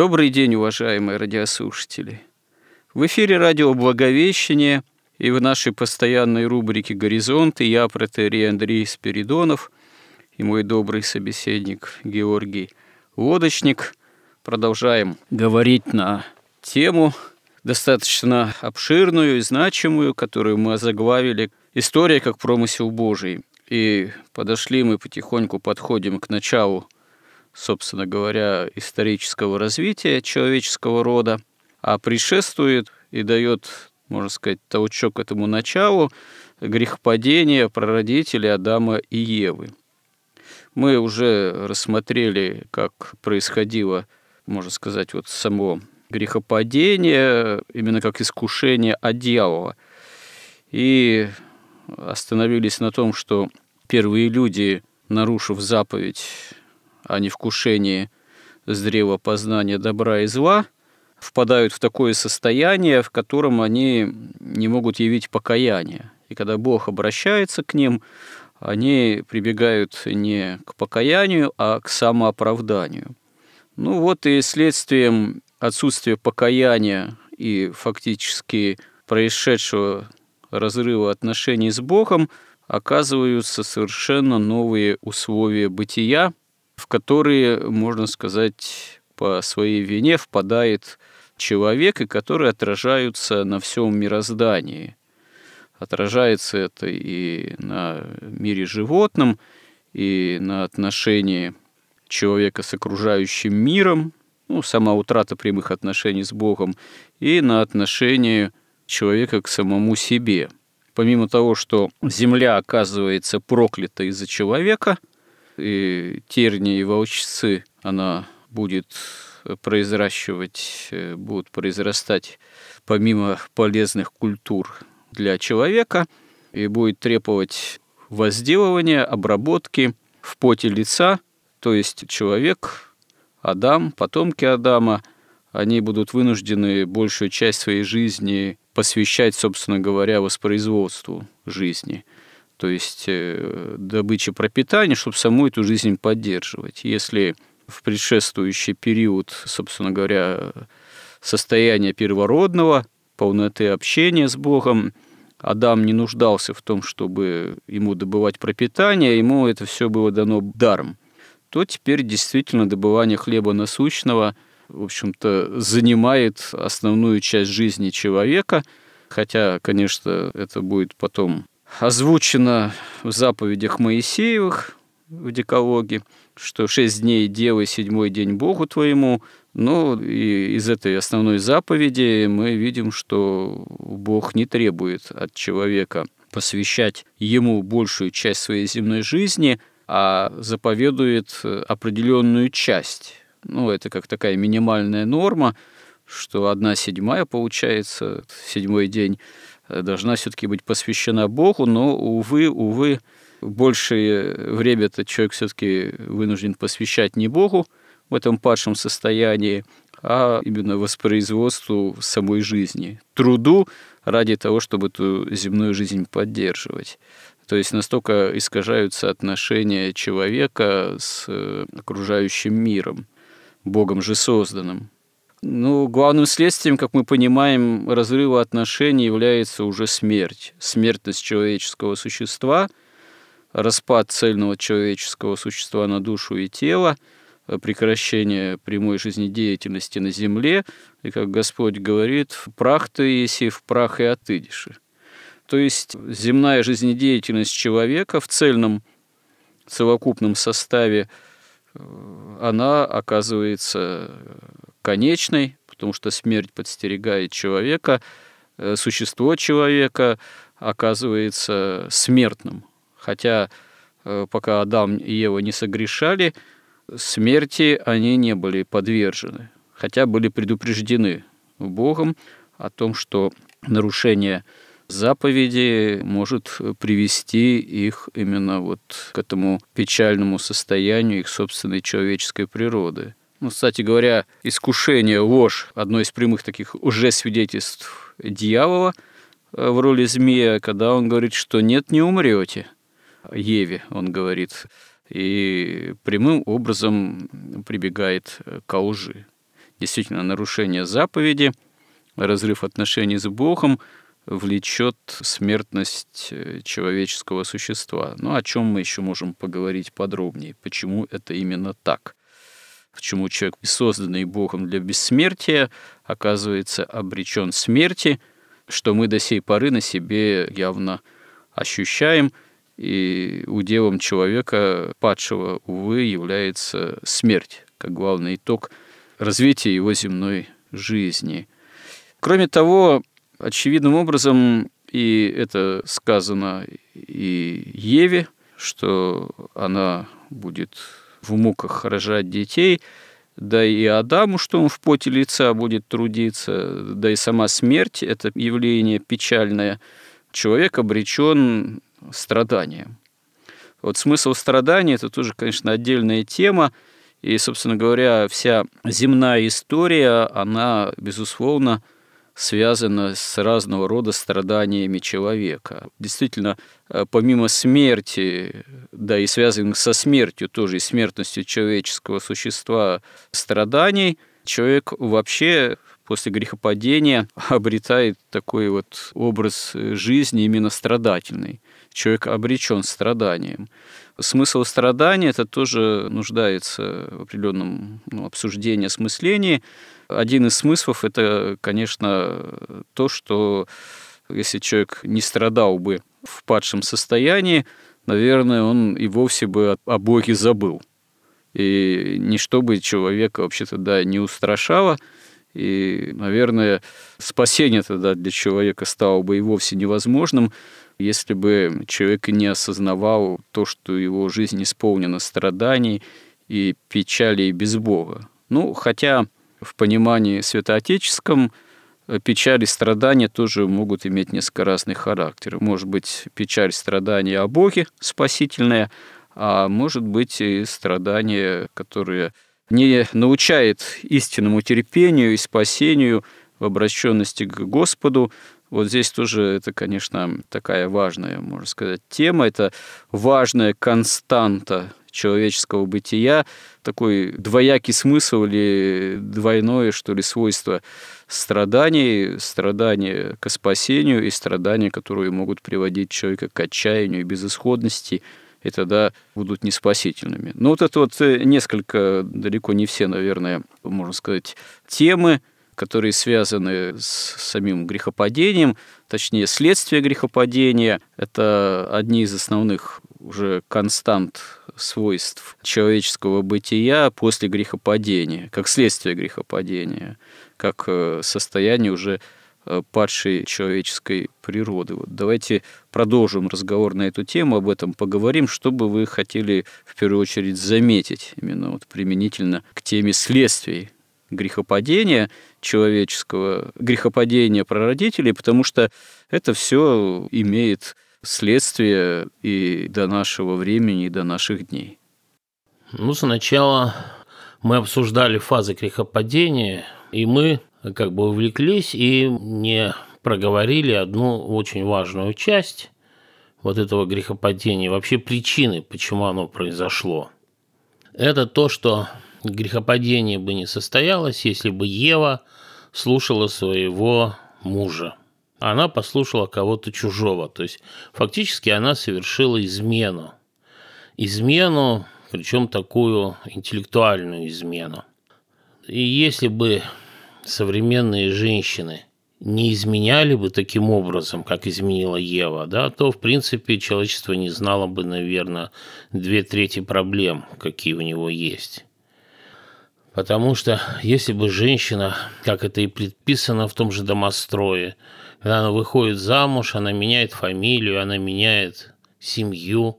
Добрый день, уважаемые радиослушатели. В эфире радио «Благовещение» и в нашей постоянной рубрике «Горизонты» я, протерей Андрей Спиридонов и мой добрый собеседник Георгий Лодочник продолжаем говорить на тему достаточно обширную и значимую, которую мы озаглавили «История как промысел Божий». И подошли мы потихоньку, подходим к началу собственно говоря, исторического развития человеческого рода, а предшествует и дает, можно сказать, толчок этому началу грехопадения прародителей Адама и Евы. Мы уже рассмотрели, как происходило, можно сказать, вот само грехопадение, именно как искушение от дьявола. И остановились на том, что первые люди, нарушив заповедь о невкушении с древа познания добра и зла, впадают в такое состояние, в котором они не могут явить покаяние. И когда Бог обращается к ним, они прибегают не к покаянию, а к самооправданию. Ну вот и следствием отсутствия покаяния и фактически происшедшего разрыва отношений с Богом оказываются совершенно новые условия бытия, в которые, можно сказать, по своей вине впадает человек, и которые отражаются на всем мироздании. Отражается это и на мире животном, и на отношении человека с окружающим миром, ну, сама утрата прямых отношений с Богом, и на отношении человека к самому себе. Помимо того, что земля оказывается проклята из-за человека – и тернии и волчцы она будет произращивать, э, будут произрастать помимо полезных культур для человека и будет требовать возделывания, обработки в поте лица, то есть человек, Адам, потомки Адама, они будут вынуждены большую часть своей жизни посвящать, собственно говоря, воспроизводству жизни – то есть э, добыча пропитания, чтобы саму эту жизнь поддерживать. Если в предшествующий период, собственно говоря, состояния первородного, полноты общения с Богом, Адам не нуждался в том, чтобы ему добывать пропитание, ему это все было дано даром, то теперь действительно добывание хлеба насущного, в общем-то, занимает основную часть жизни человека, хотя, конечно, это будет потом озвучено в заповедях Моисеевых в Декалоге, что шесть дней делай седьмой день Богу твоему. Но и из этой основной заповеди мы видим, что Бог не требует от человека посвящать ему большую часть своей земной жизни, а заповедует определенную часть. Ну, это как такая минимальная норма, что одна седьмая получается, седьмой день должна все-таки быть посвящена Богу, но, увы, увы, большее время этот человек все-таки вынужден посвящать не Богу в этом падшем состоянии, а именно воспроизводству самой жизни, труду ради того, чтобы эту земную жизнь поддерживать. То есть настолько искажаются отношения человека с э, окружающим миром, Богом же созданным. Ну, главным следствием, как мы понимаем, разрыва отношений является уже смерть. Смертность человеческого существа, распад цельного человеческого существа на душу и тело, прекращение прямой жизнедеятельности на земле, и, как Господь говорит, «прах ты еси, в прах и отыдешь». То есть земная жизнедеятельность человека в цельном совокупном составе, э, она оказывается конечной, потому что смерть подстерегает человека, э, существо человека оказывается смертным. Хотя э, пока Адам и Ева не согрешали, смерти они не были подвержены, хотя были предупреждены Богом о том, что нарушение заповеди может привести их именно вот к этому печальному состоянию их собственной человеческой природы. Ну, кстати говоря, искушение, ложь – одно из прямых таких уже свидетельств дьявола э, в роли змея, когда он говорит, что нет, не умрете. Еве, он говорит, и прямым образом прибегает к лжи. Действительно, нарушение заповеди, разрыв отношений с Богом – влечет смертность э, человеческого существа. Ну, о чем мы еще можем поговорить подробнее? Почему это именно так? Почему человек, созданный Богом для бессмертия, оказывается обречен смерти, что мы до сей поры на себе явно ощущаем, и уделом человека, падшего, увы, является смерть, как главный итог развития его земной жизни. Кроме того, Очевидным образом, и это сказано и Еве, что она будет в муках рожать детей, да и Адаму, что он в поте лица будет трудиться, да и сама смерть – это явление печальное. Человек обречен страданием. Вот смысл страдания – это тоже, конечно, отдельная тема, и, собственно говоря, вся земная история, она, безусловно, связано с разного рода страданиями человека. Действительно, э, помимо смерти, да и связанных со смертью, тоже и смертностью человеческого существа страданий, человек вообще после грехопадения обретает такой вот образ жизни именно страдательный. Человек обречен страданием. Смысл страдания это тоже нуждается в определенном ну, обсуждении, осмыслении. Один из смыслов – это, конечно, то, что если человек не страдал бы в падшем состоянии, наверное, он и вовсе бы о Боге забыл. И ничто бы человека вообще тогда не устрашало, и, наверное, спасение тогда для человека стало бы и вовсе невозможным, если бы человек не осознавал то, что его жизнь исполнена страданий и печали и без Бога. Ну, хотя в понимании святоотеческом э, печаль и страдания тоже могут иметь несколько разных характеров. Может быть, печаль, страдания о Боге спасительная, а может быть и страдания, которые не научает истинному терпению и спасению в обращенности к Господу. Вот здесь тоже это, конечно, такая важная, можно сказать, тема. Это важная константа человеческого бытия, такой двоякий смысл или двойное, что ли, свойство страданий, страдания к спасению и страдания, которые могут приводить человека к отчаянию и безысходности, и тогда будут неспасительными. Но вот это вот э, несколько, далеко не все, наверное, можно сказать, темы, которые связаны с самим грехопадением, точнее, следствие грехопадения. Это одни из основных уже констант свойств человеческого бытия после грехопадения, как следствие грехопадения, как э, состояние уже э, падшей человеческой природы. Вот давайте продолжим разговор на эту тему, об этом поговорим. Что бы вы хотели в первую очередь заметить именно вот применительно к теме следствий грехопадения человеческого, грехопадения прародителей, потому что это все имеет следствие и до нашего времени, и до наших дней? Ну, сначала мы обсуждали фазы грехопадения, и мы как бы увлеклись и не проговорили одну очень важную часть вот этого грехопадения, вообще причины, почему оно произошло. Это то, что грехопадение бы не состоялось, если бы Ева слушала своего мужа она послушала кого-то чужого. То есть фактически она совершила измену. Измену, причем такую интеллектуальную измену. И если бы современные женщины не изменяли бы таким образом, как изменила Ева, да, то, в принципе, человечество не знало бы, наверное, две трети проблем, какие у него есть. Потому что если бы женщина, как это и предписано в том же домострое, она выходит замуж, она меняет фамилию, она меняет семью,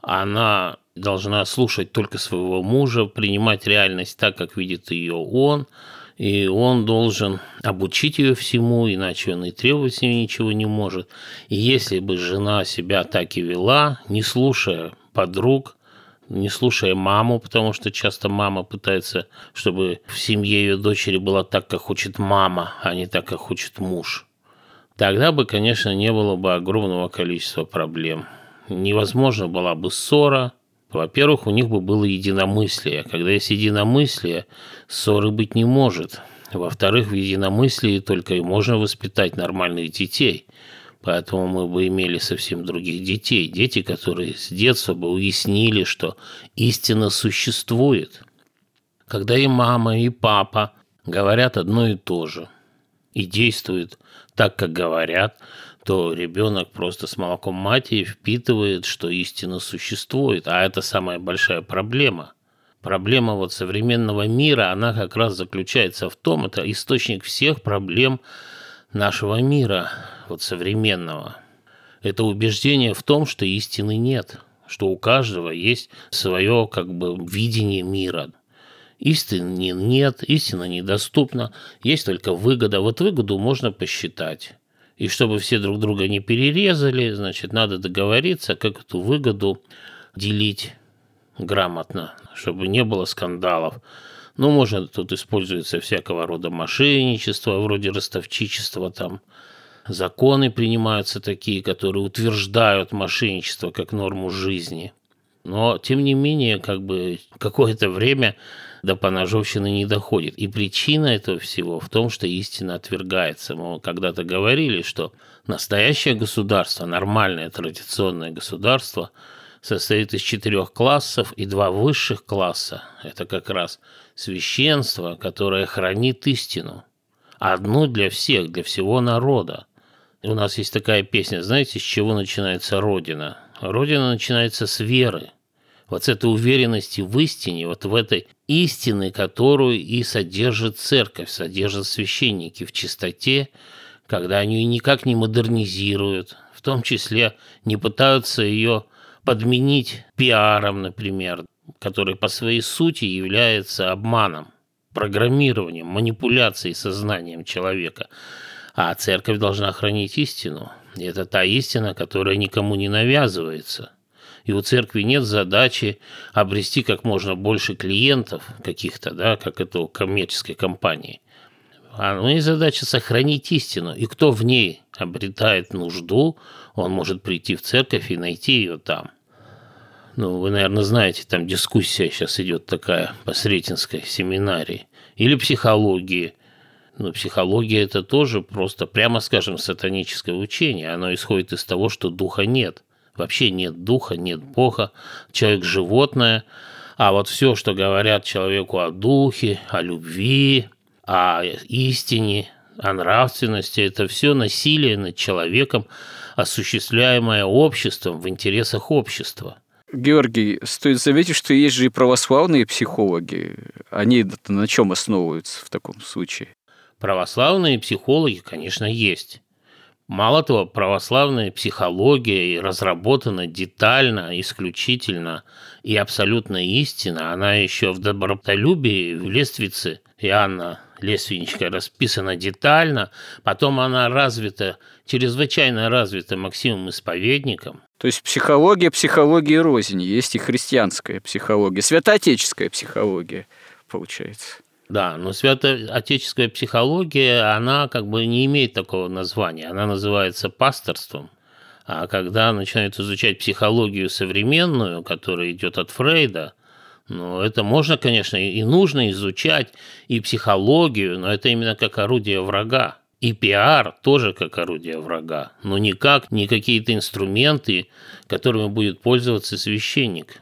она должна слушать только своего мужа, принимать реальность так, как видит ее он, и он должен обучить ее всему, иначе он и требовать с нее ничего не может. И если бы жена себя так и вела, не слушая подруг, не слушая маму, потому что часто мама пытается, чтобы в семье ее дочери было так, как хочет мама, а не так, как хочет муж. Тогда бы, конечно, не было бы огромного количества проблем. Невозможно была бы ссора. Во-первых, у них бы было единомыслие. Когда есть единомыслие, ссоры быть не может. Во-вторых, в единомыслии только и можно воспитать нормальных детей – Поэтому мы бы имели совсем других детей. Дети, которые с детства бы уяснили, что истина существует. Когда и мама, и папа говорят одно и то же и действуют так, как говорят, то ребенок просто с молоком матери впитывает, что истина существует. А это самая большая проблема. Проблема вот современного мира, она как раз заключается в том, это источник всех проблем нашего мира, вот современного, это убеждение в том, что истины нет, что у каждого есть свое как бы видение мира. Истины нет, истина недоступна, есть только выгода. Вот выгоду можно посчитать. И чтобы все друг друга не перерезали, значит, надо договориться, как эту выгоду делить грамотно, чтобы не было скандалов. Ну, можно тут используется всякого рода мошенничество, вроде ростовчичества там. Законы принимаются такие, которые утверждают мошенничество как норму жизни. Но, тем не менее, как бы какое-то время до поножовщины не доходит. И причина этого всего в том, что истина отвергается. Мы когда-то говорили, что настоящее государство, нормальное традиционное государство – состоит из четырех классов и два высших класса. Это как раз священство, которое хранит истину. Одну для всех, для всего народа. И у нас есть такая песня, знаете, с чего начинается Родина? Родина начинается с веры. Вот с этой уверенности в истине, вот в этой истины, которую и содержит церковь, содержат священники в чистоте, когда они ее никак не модернизируют, в том числе не пытаются ее подменить пиаром, например, который по своей сути является обманом, программированием, манипуляцией сознанием человека. А церковь должна хранить истину. И это та истина, которая никому не навязывается. И у церкви нет задачи обрести как можно больше клиентов каких-то, да, как это у коммерческой компании. А у нее задача сохранить истину. И кто в ней обретает нужду, он может прийти в церковь и найти ее там. Ну, вы, наверное, знаете, там дискуссия сейчас идет такая по Сретенской семинарии. Или психологии. Но психология – это тоже просто, прямо скажем, сатаническое учение. Оно исходит из того, что духа нет. Вообще нет духа, нет Бога. Человек – животное. А вот все, что говорят человеку о духе, о любви, о истине, о нравственности, это все насилие над человеком, осуществляемое обществом в интересах общества – Георгий, стоит заметить, что есть же и православные психологи. Они на чем основываются в таком случае? Православные психологи, конечно, есть. Мало того, православная психология разработана детально, исключительно и абсолютно истинно. Она еще в добротолюбии, в Лествице Иоанна Лесвинчика расписана детально, потом она развита, чрезвычайно развита Максимом Исповедником. То есть психология, психология розни, есть и христианская психология, святоотеческая психология, получается. Да, но святоотеческая психология, она как бы не имеет такого названия, она называется пасторством. А когда начинают изучать психологию современную, которая идет от Фрейда, ну, это можно, конечно, и нужно изучать, и психологию, но это именно как орудие врага. И пиар тоже как орудие врага, но никак не какие-то инструменты, которыми будет пользоваться священник.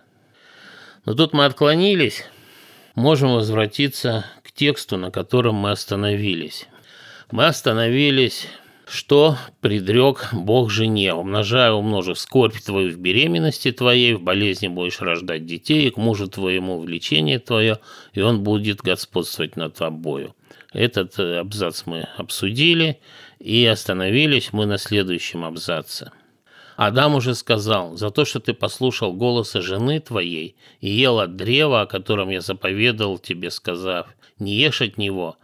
Но тут мы отклонились, можем возвратиться тексту, на котором мы остановились. Мы остановились что предрек Бог жене, умножая умножив скорбь твою в беременности твоей, в болезни будешь рождать детей, и к мужу твоему влечение твое, и он будет господствовать над тобою. Этот э, абзац мы обсудили и остановились мы на следующем абзаце. Адам уже сказал, за то, что ты послушал голоса жены твоей и ел от древа, о котором я заповедовал тебе, сказав, не ешь от него,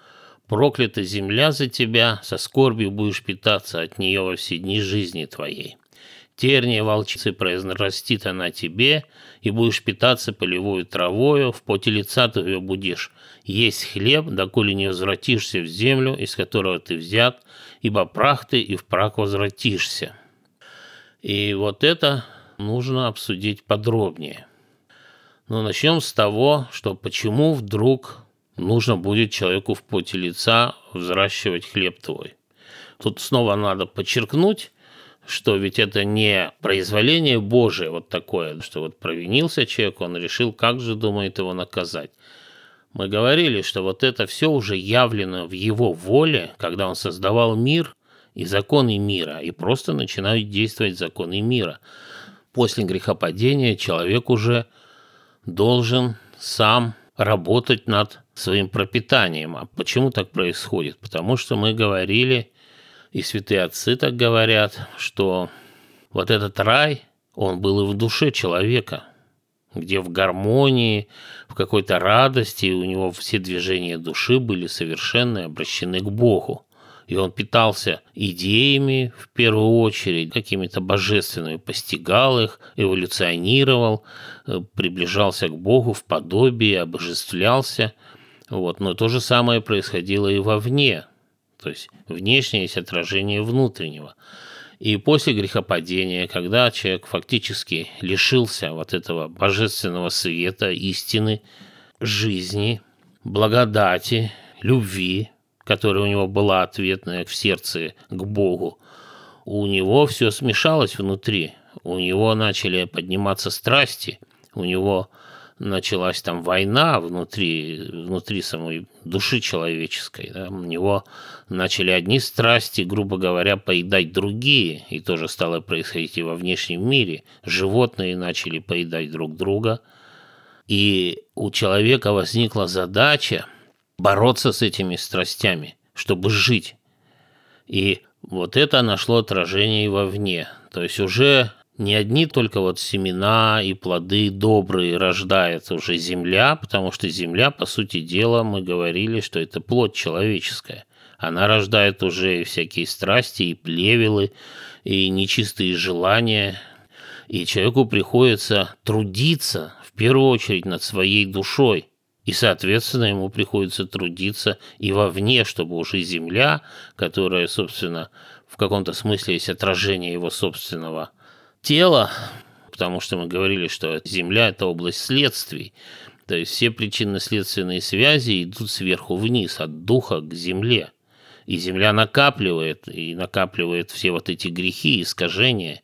проклята земля за тебя, со скорбью будешь питаться от нее во все дни жизни твоей. Терния волчицы произрастит она тебе, и будешь питаться полевой травою, в поте лица твоего будешь есть хлеб, доколе не возвратишься в землю, из которого ты взят, ибо прах ты и в прах возвратишься». И вот это нужно обсудить подробнее. Но начнем с того, что почему вдруг нужно будет человеку в поте лица взращивать хлеб твой. Тут снова надо подчеркнуть, что ведь это не произволение Божие вот такое, что вот провинился человек, он решил, как же думает его наказать. Мы говорили, что вот это все уже явлено в его воле, когда он создавал мир и законы мира, и просто начинают действовать законы мира. После грехопадения человек уже должен сам работать над своим пропитанием. А почему так происходит? Потому что мы говорили, и святые отцы так говорят, что вот этот рай, он был и в душе человека, где в гармонии, в какой-то радости у него все движения души были совершенно обращены к Богу и он питался идеями в первую очередь, какими-то божественными, постигал их, эволюционировал, э, приближался к Богу в подобии, обожествлялся. Вот. Но то же самое происходило и вовне, то есть внешнее есть отражение внутреннего. И после грехопадения, когда человек фактически лишился вот этого божественного света, истины, жизни, благодати, любви, которая у него была ответная в сердце к Богу, у него все смешалось внутри. У него начали подниматься страсти, у него началась там война внутри, внутри самой души человеческой. Да? У него начали одни страсти, грубо говоря, поедать другие. И тоже стало происходить и во внешнем мире. Животные начали поедать друг друга. И у человека возникла задача бороться с этими страстями, чтобы жить. И вот это нашло отражение и вовне. То есть уже не одни только вот семена и плоды добрые рождает уже земля, потому что земля, по сути дела, мы говорили, что это плоть человеческая. Она рождает уже всякие страсти и плевелы, и нечистые желания. И человеку приходится трудиться в первую очередь над своей душой – и, соответственно, ему приходится трудиться и вовне, чтобы уже земля, которая, собственно, в каком-то смысле есть отражение его собственного тела, потому что мы говорили, что земля – это область следствий, то есть все причинно-следственные связи идут сверху вниз, от духа к земле. И земля накапливает, и накапливает все вот эти грехи, искажения,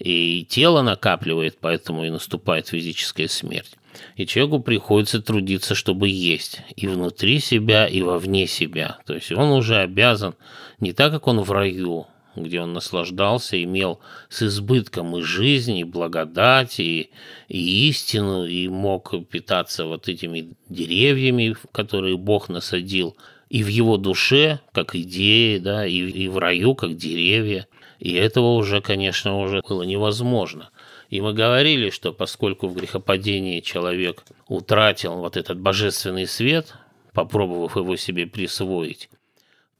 и тело накапливает, поэтому и наступает физическая смерть. И человеку приходится трудиться, чтобы есть и внутри себя, и вовне себя. То есть он уже обязан, не так, как он в раю, где он наслаждался, имел с избытком и жизнь, и благодать, и, и истину, и мог питаться вот этими деревьями, которые Бог насадил, и в его душе, как идеи, да, и, и в раю, как деревья. И этого уже, конечно, уже было невозможно – и мы говорили, что поскольку в грехопадении человек утратил вот этот божественный свет, попробовав его себе присвоить,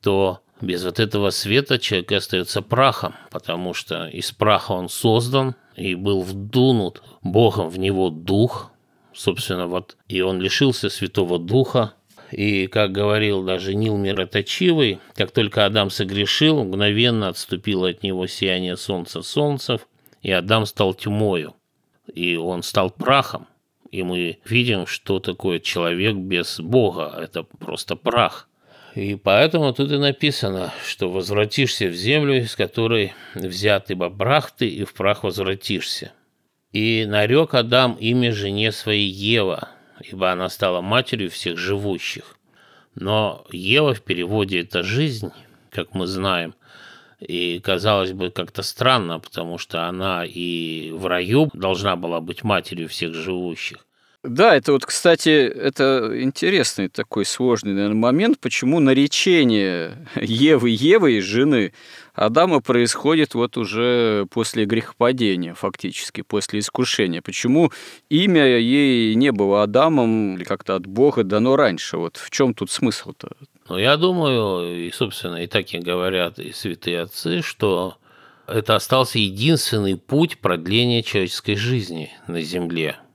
то без вот этого света человек остается прахом, потому что из праха он создан и был вдунут Богом в него дух, собственно, вот, и он лишился Святого Духа, и, как говорил даже Нил Мироточивый, как только Адам согрешил, мгновенно отступило от него сияние солнца солнцев, и Адам стал тьмою, и он стал прахом. И мы видим, что такое человек без Бога. Это просто прах. И поэтому тут и написано, что возвратишься в землю, из которой взят ибо прах ты, и в прах возвратишься. И нарек Адам имя жене своей Ева, ибо она стала матерью всех живущих. Но Ева в переводе это жизнь, как мы знаем, И казалось бы, как-то странно, потому что она и в раю должна была быть матерью всех живущих. Да, это вот, кстати, это интересный такой сложный наверное, момент, почему наречение Евы Евы, жены Адама, происходит вот уже после грехопадения, фактически, после искушения. Почему имя ей не было Адамом или как-то от Бога дано раньше? Вот в чем тут смысл-то? Ну, я думаю, и, собственно, и так и говорят и святые отцы, что это остался единственный путь продления человеческой жизни на Земле –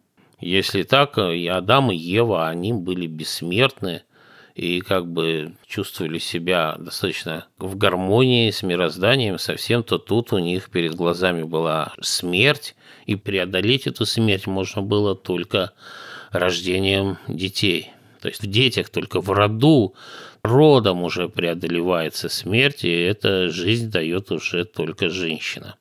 если так, и Адам и Ева, они были бессмертны и как бы чувствовали себя достаточно в гармонии с мирозданием совсем, то тут у них перед глазами была смерть, и преодолеть эту смерть можно было только рождением детей. То есть в детях, только в роду, родом уже преодолевается смерть, и эта жизнь дает уже только женщина.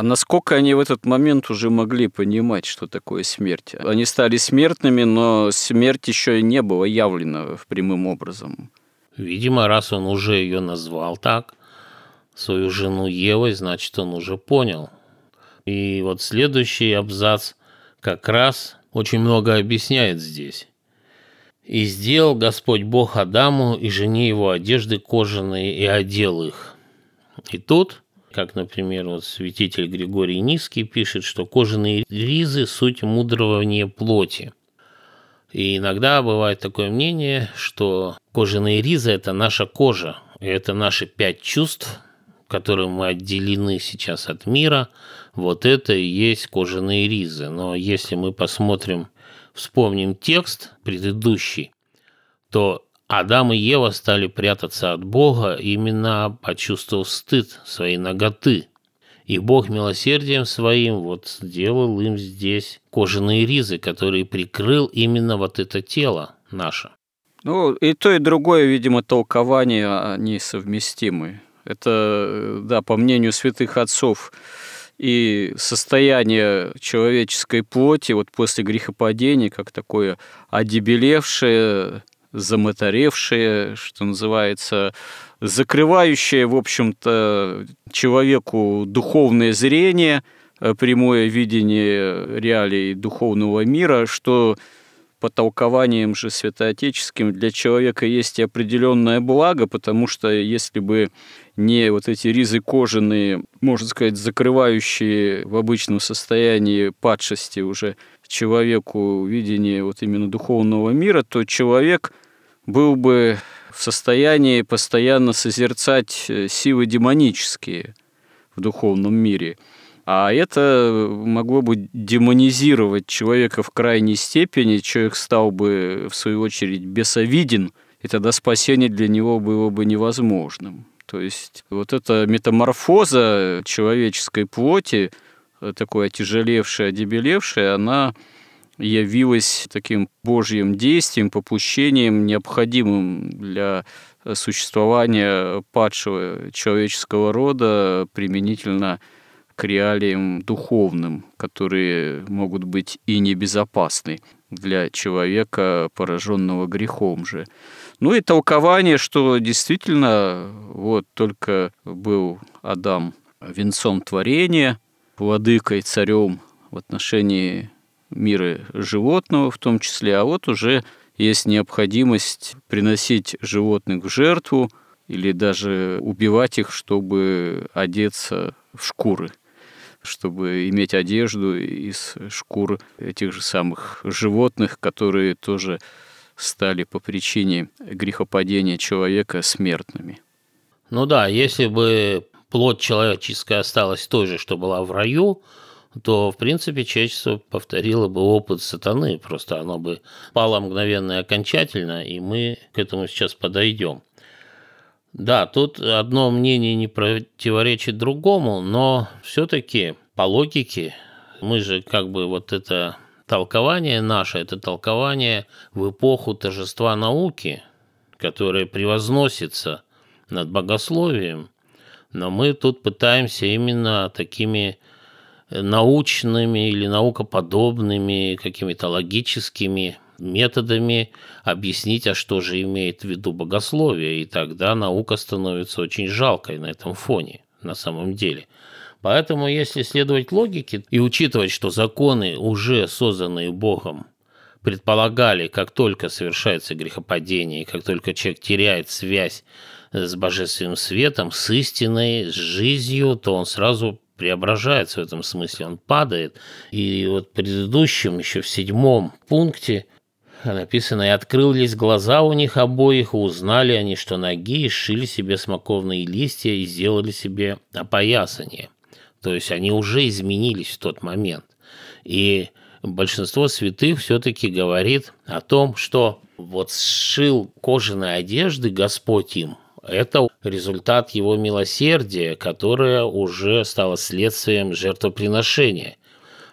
А насколько они в этот момент уже могли понимать, что такое смерть? Они стали смертными, но смерть еще не была явлена прямым образом. Видимо, раз он уже ее назвал так, свою жену Евой, значит, он уже понял. И вот следующий абзац как раз очень много объясняет здесь. «И сделал Господь Бог Адаму и жене его одежды кожаные, и одел их». И тут как, например, вот святитель Григорий Низкий пишет, что кожаные ризы – суть мудрования плоти. И иногда бывает такое мнение, что кожаные ризы – это наша кожа, это наши пять чувств, которым мы отделены сейчас от мира, вот это и есть кожаные ризы. Но если мы посмотрим, вспомним текст предыдущий, то Адам и Ева стали прятаться от Бога, именно почувствовав стыд своей ноготы. И Бог милосердием своим вот сделал им здесь кожаные ризы, которые прикрыл именно вот это тело наше. Ну, и то, и другое, видимо, толкование, они совместимы. Это, да, по мнению святых отцов, и состояние человеческой плоти вот после грехопадения, как такое одебелевшее, замоторевшее, что называется, закрывающее, в общем-то, человеку духовное зрение, э, прямое видение реалий духовного мира, что по толкованиям же святоотеческим для человека есть и определенное благо, потому что если бы не вот эти ризы кожаные, можно сказать, закрывающие в обычном состоянии падшести уже человеку видение вот именно духовного мира, то человек был бы в состоянии постоянно созерцать э, силы демонические в духовном мире. А это могло бы демонизировать человека в крайней степени, человек стал бы, в свою очередь, бесовиден, и тогда спасение для него было бы невозможным. То есть вот эта метаморфоза человеческой плоти, э, такой отяжелевшая, одебелевшая, она явилась таким Божьим действием, попущением, необходимым для существования падшего человеческого рода применительно к реалиям духовным, которые могут быть и небезопасны для человека, пораженного грехом же. Ну и толкование, что действительно вот только был Адам венцом творения, владыкой, царем в отношении мира животного в том числе, а вот уже есть необходимость приносить животных в жертву или даже убивать их, чтобы одеться в шкуры, чтобы иметь одежду из шкур этих же самых животных, которые тоже стали по причине грехопадения человека смертными. Ну да, если бы плоть человеческая осталась той же, что была в раю, то, в принципе, человечество повторило бы опыт сатаны, просто оно бы пало мгновенно и окончательно, и мы к этому сейчас подойдем. Да, тут одно мнение не противоречит другому, но все-таки по логике мы же как бы вот это толкование наше, это толкование в эпоху торжества науки, которое превозносится над богословием, но мы тут пытаемся именно такими научными или наукоподобными, какими-то логическими методами объяснить, а что же имеет в виду богословие, и тогда наука становится очень жалкой на этом фоне. на самом деле. Поэтому, если следовать логике и учитывать, что законы, уже созданные Богом, предполагали, как только совершается грехопадение, как только человек теряет связь с божественным светом, с истиной, с жизнью, то он сразу преображается в этом смысле, он падает. И вот в предыдущем, еще в седьмом пункте написано, «И открылись глаза у них обоих, и узнали они, что ноги, и сшили себе смоковные листья, и сделали себе опоясание». То есть они уже изменились в тот момент. И большинство святых все-таки говорит о том, что вот сшил кожаные одежды Господь им, это результат его милосердия, которое уже стало следствием жертвоприношения.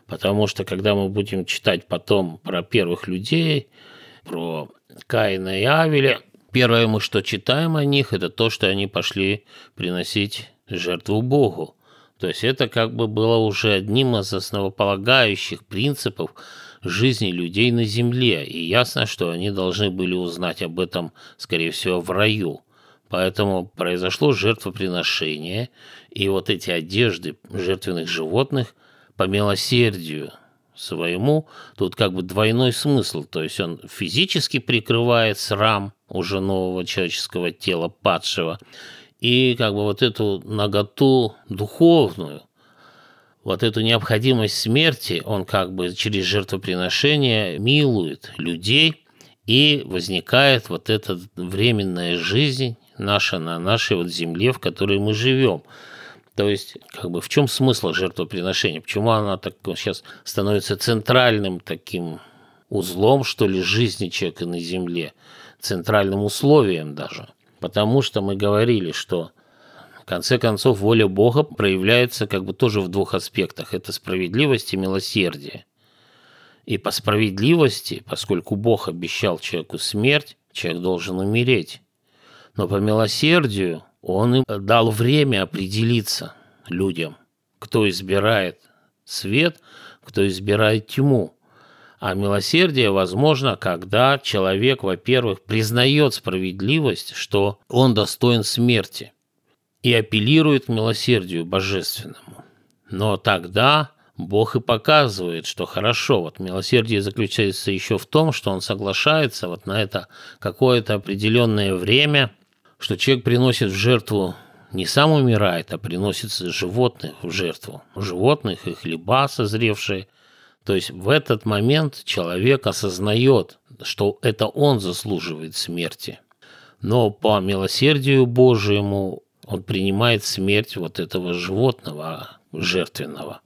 Потому что когда мы будем читать потом про первых людей, про Каина и Авеля, первое мы что читаем о них, это то, что они пошли приносить жертву Богу. То есть это как бы было уже одним из основополагающих принципов жизни людей на земле. И ясно, что они должны были узнать об этом, скорее всего, в раю. Поэтому произошло жертвоприношение, и вот эти одежды жертвенных животных по милосердию своему, тут как бы двойной смысл, то есть он физически прикрывает срам уже нового человеческого тела падшего, и как бы вот эту наготу духовную, вот эту необходимость смерти он как бы через жертвоприношение милует людей, и возникает вот эта временная жизнь наша на нашей вот земле, в которой мы живем. То есть, как бы в чем смысл жертвоприношения? Почему она так сейчас становится центральным таким узлом, что ли, жизни человека на земле, центральным условием даже? Потому что мы говорили, что в конце концов воля Бога проявляется как бы тоже в двух аспектах. Это справедливость и милосердие. И по справедливости, поскольку Бог обещал человеку смерть, человек должен умереть. Но по милосердию он им дал время определиться людям, кто избирает свет, кто избирает тьму. А милосердие возможно, когда человек, во-первых, признает справедливость, что он достоин смерти, и апеллирует к милосердию божественному. Но тогда Бог и показывает, что хорошо. Вот милосердие заключается еще в том, что он соглашается вот на это какое-то определенное время – что человек приносит в жертву не сам умирает, а приносит животных в жертву. Животных и хлеба созревшие. То есть в этот момент человек осознает, что это он заслуживает смерти. Но по милосердию Божьему он принимает смерть вот этого животного жертвенного.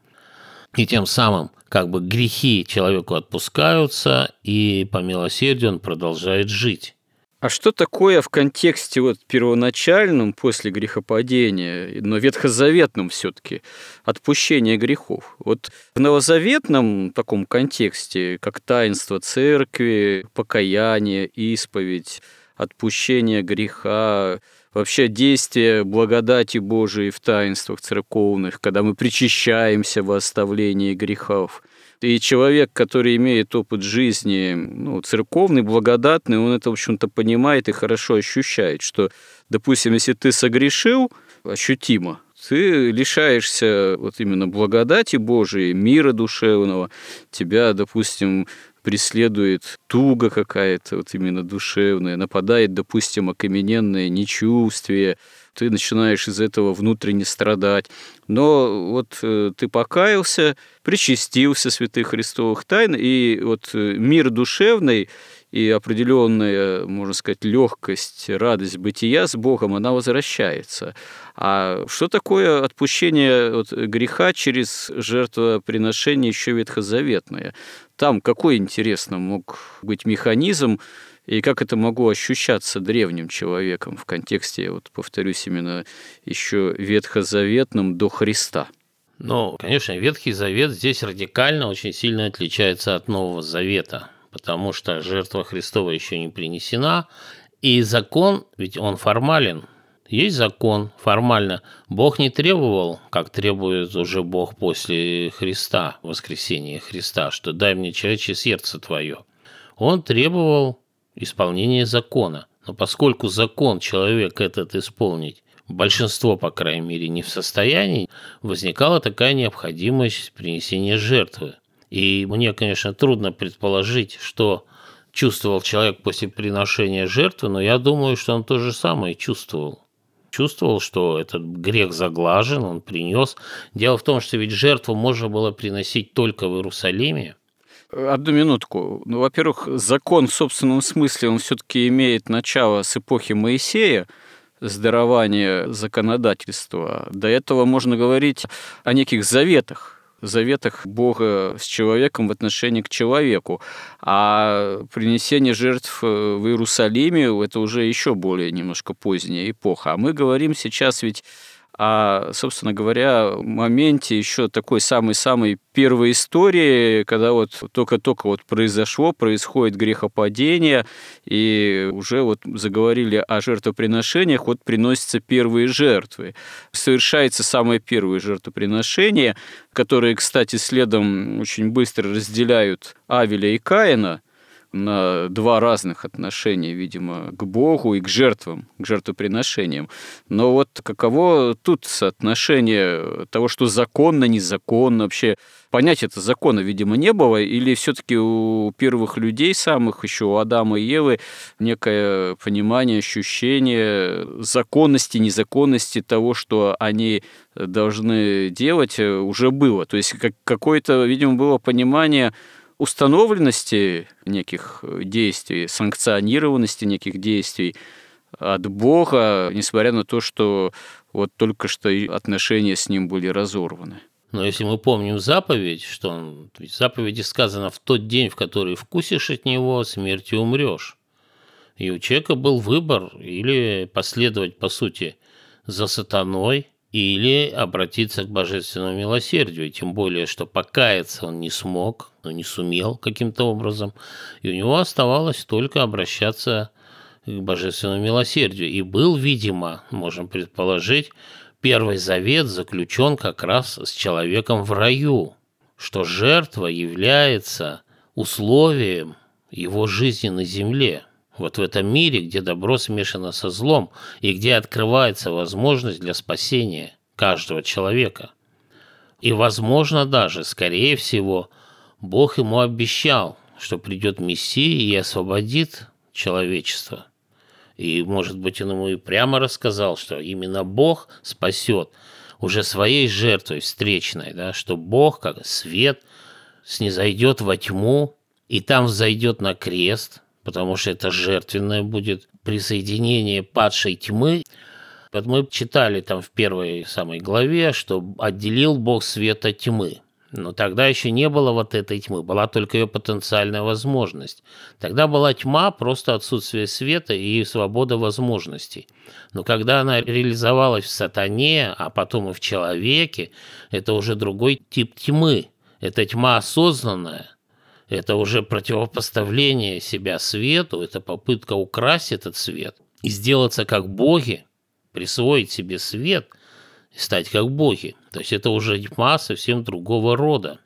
И тем самым как бы грехи человеку отпускаются, и по милосердию он продолжает жить. А что такое в контексте вот первоначальном, после грехопадения, но ветхозаветном все-таки, отпущение грехов? Вот в новозаветном таком контексте, как таинство церкви, покаяние, исповедь, отпущение греха, вообще действие благодати Божией в таинствах церковных, когда мы причащаемся во оставлении грехов – и человек, который имеет опыт жизни ну, церковный, благодатный, он это, в общем-то, понимает и хорошо ощущает, что, допустим, если ты согрешил, ощутимо, ты лишаешься вот именно благодати Божией, мира душевного, тебя, допустим, преследует туга какая-то, вот именно душевная, нападает, допустим, окамененное нечувствие, ты начинаешь из этого внутренне страдать. Но вот э, ты покаялся, причастился святых христовых тайн, и вот э, мир душевный и определенная, можно сказать, легкость, радость бытия с Богом, она возвращается. А что такое отпущение от греха через жертвоприношение еще ветхозаветное? Там какой, интересно, мог быть механизм, и как это могло ощущаться древним человеком в контексте, вот повторюсь, именно еще ветхозаветным до Христа? Ну, конечно, Ветхий Завет здесь радикально очень сильно отличается от Нового Завета, потому что жертва Христова еще не принесена, и закон, ведь он формален, есть закон формально. Бог не требовал, как требует уже Бог после Христа, воскресения Христа, что дай мне человечье сердце твое. Он требовал исполнения закона. Но поскольку закон человек этот исполнить большинство, по крайней мере, не в состоянии, возникала такая необходимость принесения жертвы. И мне, конечно, трудно предположить, что чувствовал человек после приношения жертвы, но я думаю, что он то же самое чувствовал. Чувствовал, что этот грех заглажен, он принес. Дело в том, что ведь жертву можно было приносить только в Иерусалиме. Одну минутку. Ну, во-первых, закон в собственном смысле, он все-таки имеет начало с эпохи Моисея, с дарования законодательства. До этого можно говорить о неких заветах, заветах Бога с человеком в отношении к человеку. А принесение жертв в Иерусалиме – это уже еще более немножко поздняя эпоха. А мы говорим сейчас ведь а, собственно говоря, в моменте еще такой самой-самой первой истории, когда вот только-только вот произошло, происходит грехопадение, и уже вот заговорили о жертвоприношениях, вот приносятся первые жертвы. Совершается самое первое жертвоприношение, которое, кстати, следом очень быстро разделяют Авеля и Каина – на два разных отношения, видимо, к Богу и к жертвам, к жертвоприношениям. Но вот каково тут соотношение того, что законно, незаконно, вообще понять это закона, видимо, не было, или все-таки у первых людей самых, еще у Адама и Евы, некое понимание, ощущение законности, незаконности того, что они должны делать, уже было. То есть какое-то, видимо, было понимание установленности неких действий, санкционированности неких действий от Бога, несмотря на то, что вот только что отношения с ним были разорваны. Но если мы помним заповедь, что он, в заповеди сказано в тот день, в который вкусишь от него, смертью умрешь. И у человека был выбор или последовать, по сути, за сатаной, или обратиться к божественному милосердию, тем более, что покаяться он не смог, но не сумел каким-то образом, и у него оставалось только обращаться к божественному милосердию. И был, видимо, можем предположить, Первый завет заключен как раз с человеком в раю, что жертва является условием его жизни на земле – вот в этом мире, где добро смешано со злом и где открывается возможность для спасения каждого человека. И, возможно, даже, скорее всего, Бог ему обещал, что придет Мессия и освободит человечество. И, может быть, он ему и прямо рассказал, что именно Бог спасет уже своей жертвой встречной, да, что Бог, как свет, снизойдет во тьму, и там взойдет на крест – потому что это жертвенное будет присоединение падшей тьмы. Вот мы читали там в первой самой главе, что отделил Бог свет от тьмы. Но тогда еще не было вот этой тьмы, была только ее потенциальная возможность. Тогда была тьма, просто отсутствие света и свобода возможностей. Но когда она реализовалась в сатане, а потом и в человеке, это уже другой тип тьмы. Это тьма осознанная, это уже противопоставление себя свету, это попытка украсть этот свет и сделаться как боги, присвоить себе свет и стать как боги. То есть это уже тьма совсем другого рода.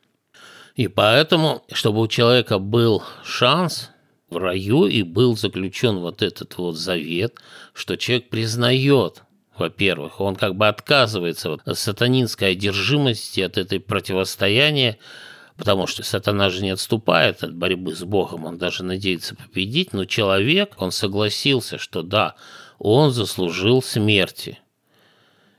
И поэтому, чтобы у человека был шанс в раю и был заключен вот этот вот завет, что человек признает, во-первых, он как бы отказывается от сатанинской одержимости, от этой противостояния, потому что сатана же не отступает от борьбы с Богом, он даже надеется победить, но человек, он согласился, что да, он заслужил смерти,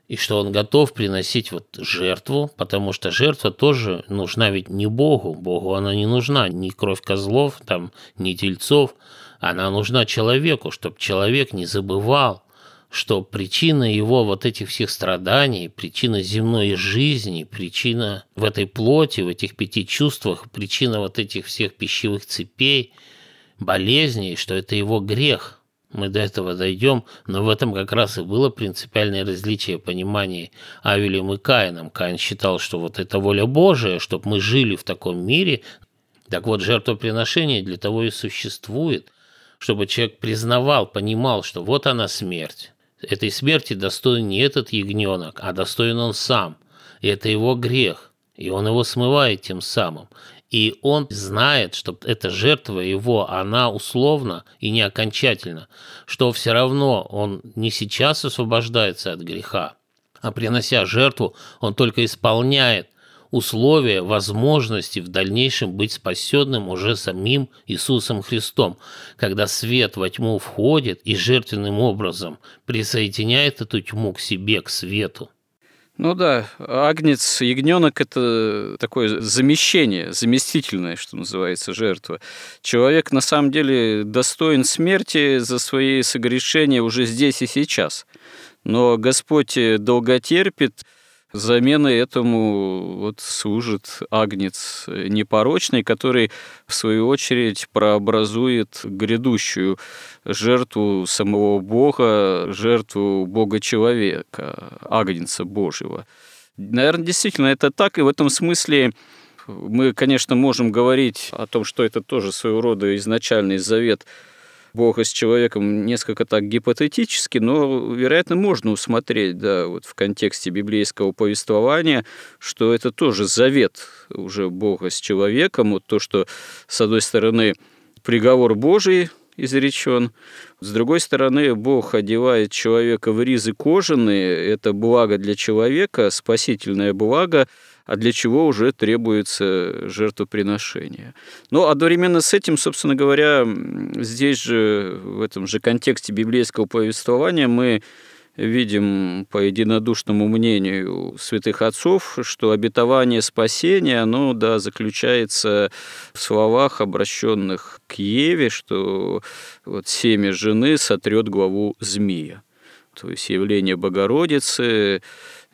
и что он готов приносить вот жертву, потому что жертва тоже нужна ведь не Богу, Богу она не нужна, ни кровь козлов, там, ни тельцов, она нужна человеку, чтобы человек не забывал что причина его вот этих всех страданий, причина земной жизни, причина в этой плоти, в этих пяти чувствах, причина вот этих всех пищевых цепей, болезней, что это его грех. Мы до этого дойдем, но в этом как раз и было принципиальное различие понимания Авелем и Каином. Каин считал, что вот это воля Божия, чтобы мы жили в таком мире. Так вот, жертвоприношение для того и существует, чтобы человек признавал, понимал, что вот она смерть, Этой смерти достоин не этот ягненок, а достоин он сам. И это его грех, и он его смывает тем самым. И он знает, что эта жертва его, она условна и не окончательна, что все равно он не сейчас освобождается от греха, а принося жертву, он только исполняет условия возможности в дальнейшем быть спасенным уже самим Иисусом Христом, когда свет во тьму входит и жертвенным образом присоединяет эту тьму к себе, к свету. Ну да, агнец, ягненок – это такое замещение, заместительное, что называется, жертва. Человек на самом деле достоин смерти за свои согрешения уже здесь и сейчас. Но Господь долготерпит, Заменой этому вот служит агнец непорочный, который, в свою очередь, прообразует грядущую жертву самого Бога, жертву Бога-человека, агнца Божьего. Наверное, действительно это так, и в этом смысле мы, конечно, можем говорить о том, что это тоже своего рода изначальный завет Бога с человеком несколько так гипотетически, но, вероятно, можно усмотреть, да, вот в контексте библейского повествования, что это тоже завет уже Бога с человеком, вот то, что, с одной стороны, приговор Божий изречен, с другой стороны, Бог одевает человека в ризы кожаные, это благо для человека, спасительное благо, а для чего уже требуется жертвоприношение. Но одновременно с этим, собственно говоря, здесь же, в этом же контексте библейского повествования мы видим по единодушному мнению святых отцов, что обетование спасения, оно, да, заключается в словах, обращенных к Еве, что вот семя жены сотрет главу змея. То есть явление Богородицы,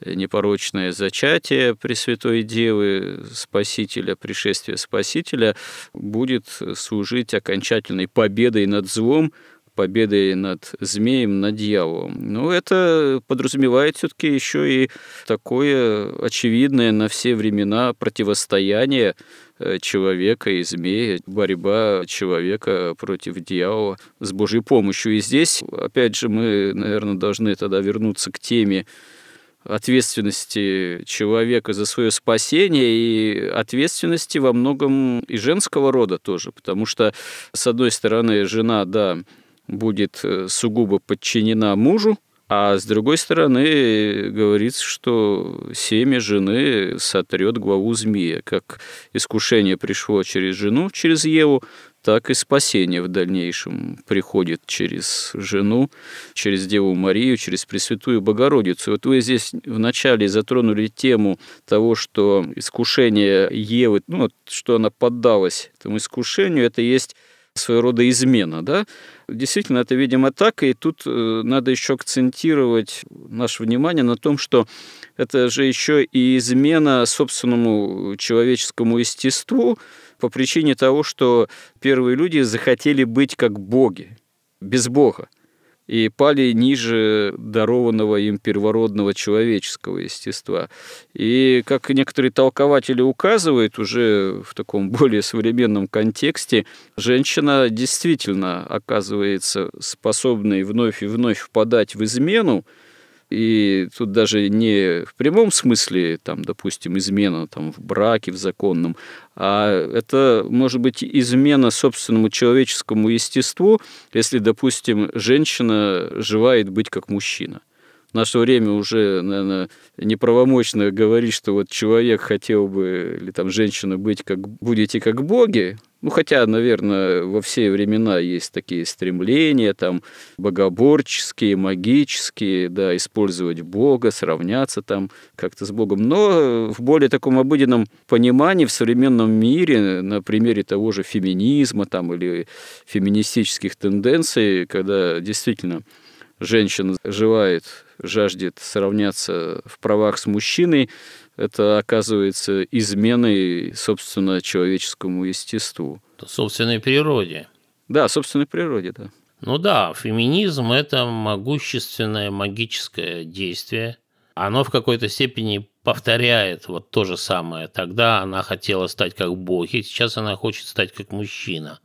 непорочное зачатие Пресвятой Девы, Спасителя, пришествие Спасителя, будет служить окончательной победой над злом, победой над змеем, над дьяволом. Но это подразумевает все-таки еще и такое очевидное на все времена противостояние э, человека и змея, борьба человека против дьявола с Божьей помощью. И здесь, опять же, мы, наверное, должны тогда вернуться к теме ответственности человека за свое спасение и ответственности во многом и женского рода тоже, потому что, с одной стороны, жена, да, будет э, сугубо подчинена мужу, а с другой стороны, говорится, что семя жены сотрет главу змея. Как искушение пришло через жену, через Еву, так и спасение в дальнейшем приходит через жену, через Деву Марию, через Пресвятую Богородицу. Вот вы здесь вначале затронули тему того, что искушение Евы, ну, что она поддалась этому искушению, это есть своего рода измена, да? Действительно, это, видимо, так, и тут э, надо еще акцентировать наше внимание на том, что это же еще и измена собственному человеческому естеству по причине того, что первые люди захотели быть как боги, без Бога и пали ниже дарованного им первородного человеческого естества. И, как некоторые толкователи указывают, уже в таком более современном контексте, женщина действительно оказывается способной вновь и вновь впадать в измену, и тут даже не в прямом смысле, там, допустим, измена там, в браке, в законном, а это может быть измена собственному человеческому естеству, если, допустим, женщина желает быть как мужчина. В наше время уже, наверное, неправомочно говорить, что вот человек хотел бы, или там женщина быть как будете как боги, ну, хотя, наверное, во все времена есть такие стремления, там, богоборческие, магические, да, использовать Бога, сравняться там как-то с Богом. Но в более таком обыденном понимании в современном мире, на примере того же феминизма там, или феминистических тенденций, когда действительно женщина желает, жаждет сравняться в правах с мужчиной, это оказывается изменой, собственно, человеческому естеству. Собственной природе. Да, собственной природе, да. Ну да, феминизм – это могущественное магическое действие. Оно в какой-то степени повторяет вот то же самое. Тогда она хотела стать как боги, сейчас она хочет стать как мужчина.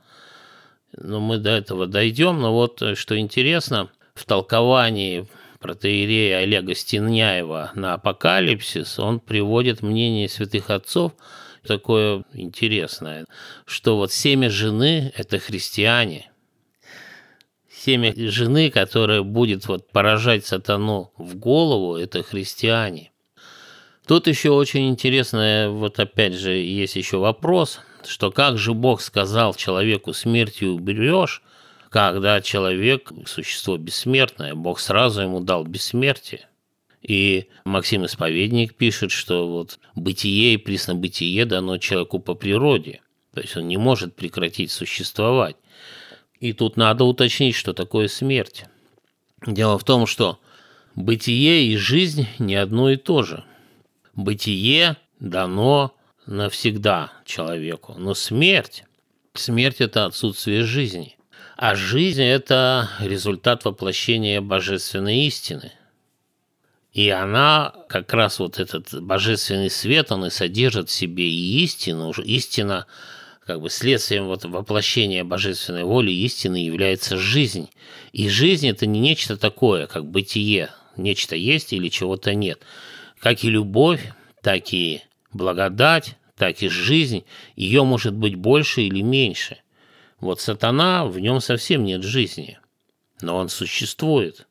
Но мы до этого дойдем. Но вот э, что интересно, в толковании протеерея Олега Стеняева на апокалипсис, он приводит мнение святых отцов такое интересное, что вот семя жены – это христиане. Семя жены, которая будет вот поражать сатану в голову, это христиане. Тут еще очень интересное, вот опять же, есть еще вопрос, что как же Бог сказал человеку смертью уберешь, когда человек – существо бессмертное, Бог сразу ему дал бессмертие. И Максим Исповедник пишет, что вот бытие и преснобытие дано человеку по природе. То есть он не может прекратить существовать. И тут надо уточнить, что такое смерть. Дело в том, что бытие и жизнь не одно и то же. Бытие дано навсегда человеку, но смерть, смерть – это отсутствие жизни. А жизнь – это результат воплощения божественной истины. И она, как раз вот этот божественный свет, он и содержит в себе и истину. Истина, как бы следствием вот воплощения божественной воли истины является жизнь. И жизнь – это не нечто такое, как бытие. Нечто есть или чего-то нет. Как и любовь, так и благодать, так и жизнь, ее может быть больше или меньше – вот сатана, в нем совсем нет жизни, но он существует.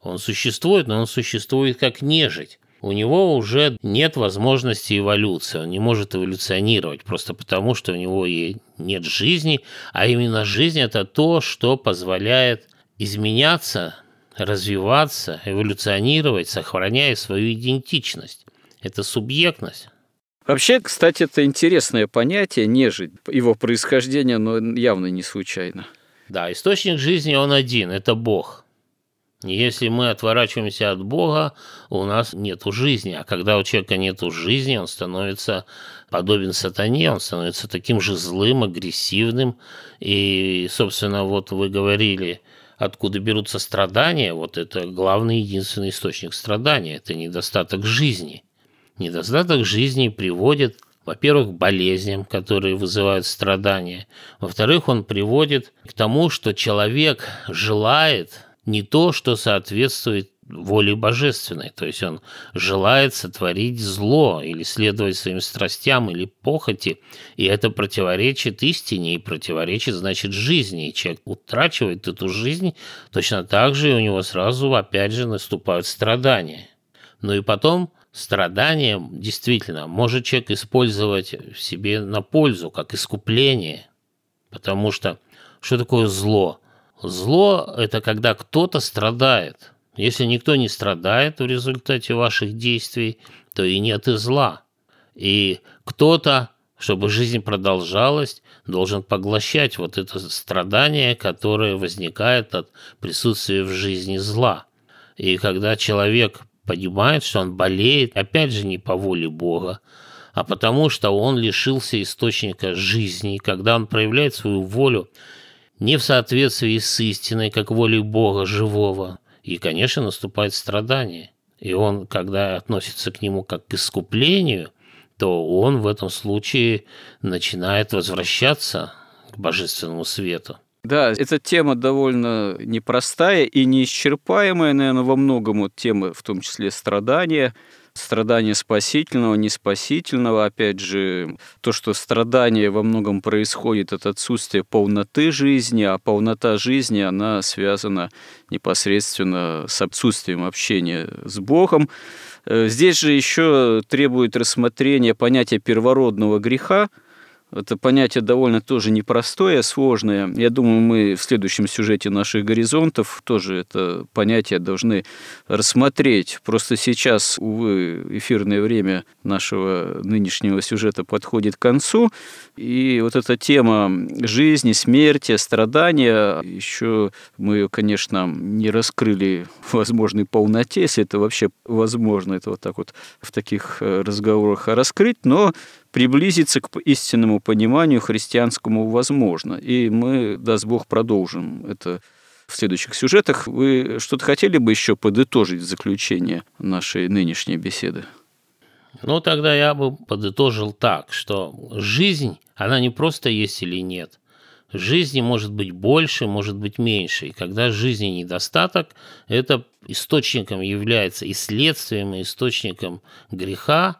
Он существует, но он существует как нежить. У него уже нет возможности эволюции, он не может эволюционировать, просто потому, что у него и нет жизни, а именно жизнь – это то, что позволяет изменяться, развиваться, эволюционировать, сохраняя свою идентичность. Это субъектность. Вообще, кстати, это интересное понятие, нежить. Его происхождение, но явно не случайно. Да, источник жизни он один, это Бог. Если мы отворачиваемся от Бога, у нас нет жизни. А когда у человека нет жизни, он становится подобен сатане, он становится таким же злым, агрессивным. И, собственно, вот вы говорили, откуда берутся страдания, вот это главный единственный источник страдания, это недостаток жизни – Недостаток жизни приводит, во-первых, к болезням, которые вызывают страдания. Во-вторых, он приводит к тому, что человек желает не то, что соответствует воле божественной. То есть он желает сотворить зло или следовать своим страстям или похоти, и это противоречит истине и противоречит, значит, жизни. И человек утрачивает эту жизнь, точно так же и у него сразу, опять же, наступают страдания. Ну и потом страдания действительно может человек использовать в себе на пользу, как искупление. Потому что что такое зло? Зло – это когда кто-то страдает. Если никто не страдает в результате ваших действий, то и нет и зла. И кто-то, чтобы жизнь продолжалась, должен поглощать вот это страдание, которое возникает от присутствия в жизни зла. И когда человек понимает, что он болеет, опять же, не по воле Бога, а потому что он лишился источника жизни, когда он проявляет свою волю не в соответствии с истиной, как волей Бога живого, и, конечно, наступает страдание. И он, когда относится к нему как к искуплению, то он в этом случае начинает возвращаться к божественному свету. Да, эта тема довольно непростая и неисчерпаемая, наверное, во многом вот темы, в том числе страдания, страдания спасительного, неспасительного. Опять же, то, что страдание во многом происходит от отсутствия полноты жизни, а полнота жизни, она связана непосредственно с отсутствием общения с Богом. Э, здесь же еще требует рассмотрения понятия первородного греха, это понятие довольно тоже непростое, сложное. Я думаю, мы в следующем сюжете наших горизонтов тоже это понятие должны рассмотреть. Просто сейчас, увы, эфирное время нашего нынешнего сюжета подходит к концу. И вот эта тема жизни, смерти, страдания, еще мы ее, конечно, не раскрыли в возможной полноте, если это вообще возможно, это вот так вот в таких э, разговорах раскрыть, но приблизиться к истинному пониманию христианскому возможно. И мы, даст Бог, продолжим это в следующих сюжетах. Вы что-то хотели бы еще подытожить в заключение нашей нынешней беседы? Ну, тогда я бы подытожил так, что жизнь, она не просто есть или нет. Жизни может быть больше, может быть меньше. И когда жизни недостаток, это источником является и следствием, и источником греха,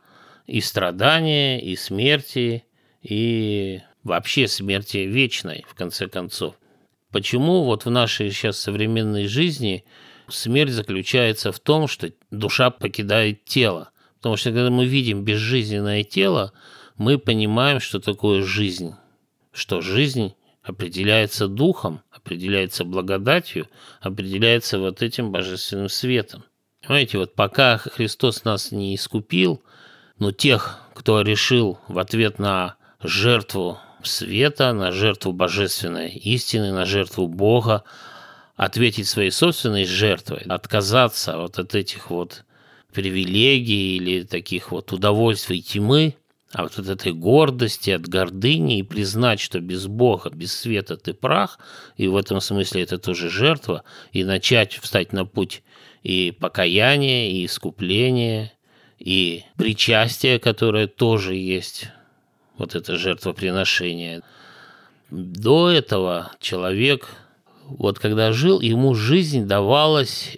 и страдания, и смерти, и вообще смерти вечной, в конце концов. Почему вот в нашей сейчас современной жизни смерть заключается в том, что душа покидает тело? Потому что когда мы видим безжизненное тело, мы понимаем, что такое жизнь. Что жизнь определяется духом, определяется благодатью, определяется вот этим божественным светом. Понимаете, вот пока Христос нас не искупил, но тех, кто решил в ответ на жертву света, на жертву божественной истины, на жертву Бога, ответить своей собственной жертвой, отказаться вот от этих вот привилегий или таких вот удовольствий тьмы, а вот от этой гордости, от гордыни и признать, что без Бога, без света ты прах, и в этом смысле это тоже жертва, и начать встать на путь и покаяния, и искупления, и причастие, которое тоже есть вот это жертвоприношение. До этого человек, вот когда жил, ему жизнь давалась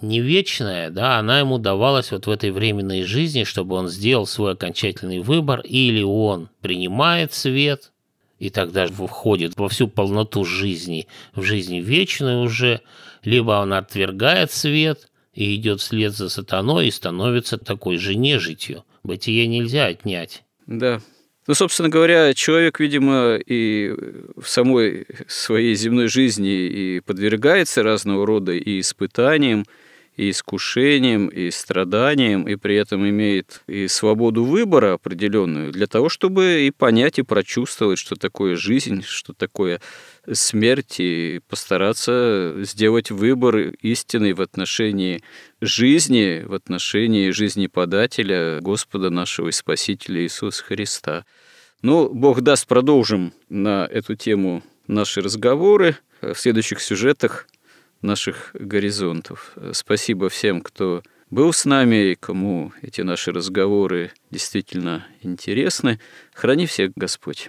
не вечная, да, она ему давалась вот в этой временной жизни, чтобы он сделал свой окончательный выбор, или он принимает свет, и тогда входит во всю полноту жизни, в жизнь вечную уже, либо он отвергает свет и идет вслед за сатаной и становится такой же нежитью. Бытие нельзя отнять. Да, ну, собственно говоря, человек, видимо, и в самой своей земной жизни и подвергается разного рода и испытаниям, и искушением, и страданием, и при этом имеет и свободу выбора определенную для того, чтобы и понять, и прочувствовать, что такое жизнь, что такое смерть, и постараться сделать выбор истинный в отношении жизни, в отношении жизни подателя Господа нашего и Спасителя Иисуса Христа. Ну, Бог даст, продолжим на эту тему наши разговоры в следующих сюжетах наших горизонтов. Спасибо всем, кто был с нами и кому эти наши разговоры действительно интересны. Храни всех Господь.